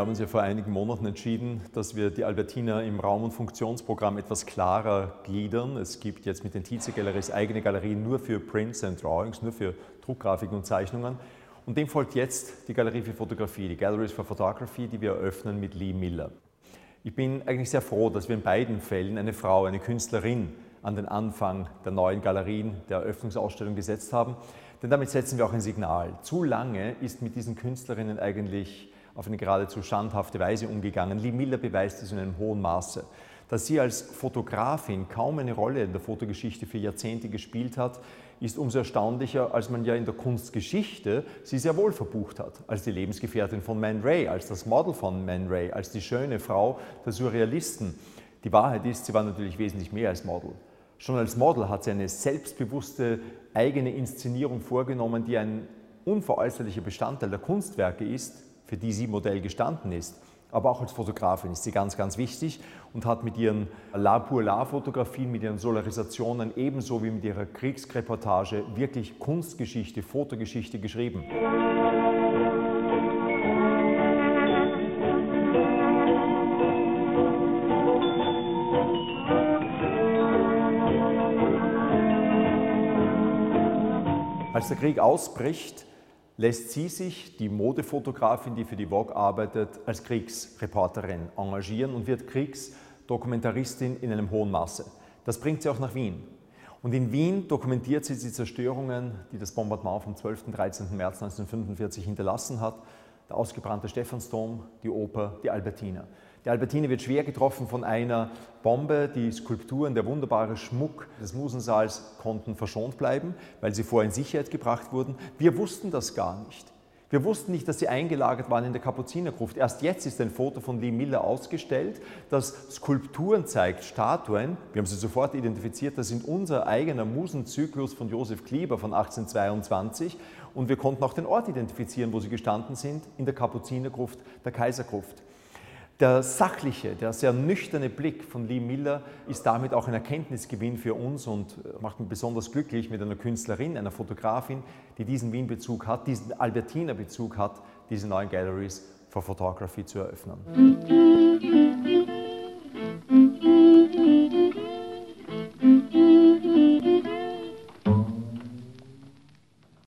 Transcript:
Wir haben uns ja vor einigen Monaten entschieden, dass wir die Albertina im Raum- und Funktionsprogramm etwas klarer gliedern. Es gibt jetzt mit den Tietze Galleries eigene Galerien nur für Prints and Drawings, nur für Druckgrafiken und Zeichnungen. Und dem folgt jetzt die Galerie für Fotografie, die Galleries for Photography, die wir eröffnen mit Lee Miller. Ich bin eigentlich sehr froh, dass wir in beiden Fällen eine Frau, eine Künstlerin an den Anfang der neuen Galerien, der Eröffnungsausstellung gesetzt haben. Denn damit setzen wir auch ein Signal. Zu lange ist mit diesen Künstlerinnen eigentlich auf eine geradezu schandhafte Weise umgegangen. Lee Miller beweist es in einem hohen Maße. Dass sie als Fotografin kaum eine Rolle in der Fotogeschichte für Jahrzehnte gespielt hat, ist umso erstaunlicher, als man ja in der Kunstgeschichte sie sehr wohl verbucht hat. Als die Lebensgefährtin von Man Ray, als das Model von Man Ray, als die schöne Frau der Surrealisten. Die Wahrheit ist, sie war natürlich wesentlich mehr als Model. Schon als Model hat sie eine selbstbewusste eigene Inszenierung vorgenommen, die ein unveräußerlicher Bestandteil der Kunstwerke ist, für die sie Modell gestanden ist. Aber auch als Fotografin ist sie ganz, ganz wichtig und hat mit ihren La pour La Fotografien, mit ihren Solarisationen ebenso wie mit ihrer Kriegsreportage wirklich Kunstgeschichte, Fotogeschichte geschrieben. Als der Krieg ausbricht, lässt sie sich, die Modefotografin, die für die Vogue arbeitet, als Kriegsreporterin engagieren und wird Kriegsdokumentaristin in einem hohen Maße. Das bringt sie auch nach Wien. Und in Wien dokumentiert sie die Zerstörungen, die das Bombardement vom 12. und 13. März 1945 hinterlassen hat. Der ausgebrannte Stephansdom, die Oper, die Albertina. Die Albertine wird schwer getroffen von einer Bombe. Die Skulpturen, der wunderbare Schmuck des Musensaals konnten verschont bleiben, weil sie vorher in Sicherheit gebracht wurden. Wir wussten das gar nicht. Wir wussten nicht, dass sie eingelagert waren in der Kapuzinergruft. Erst jetzt ist ein Foto von Lee Miller ausgestellt, das Skulpturen zeigt, Statuen. Wir haben sie sofort identifiziert. Das sind unser eigener Musenzyklus von Josef Klieber von 1822. Und wir konnten auch den Ort identifizieren, wo sie gestanden sind, in der Kapuzinergruft, der Kaisergruft. Der sachliche, der sehr nüchterne Blick von Lee Miller ist damit auch ein Erkenntnisgewinn für uns und äh, macht mich besonders glücklich mit einer Künstlerin, einer Fotografin, die diesen Wien-Bezug hat, diesen Albertiner-Bezug hat, diese neuen Galleries for Photography zu eröffnen.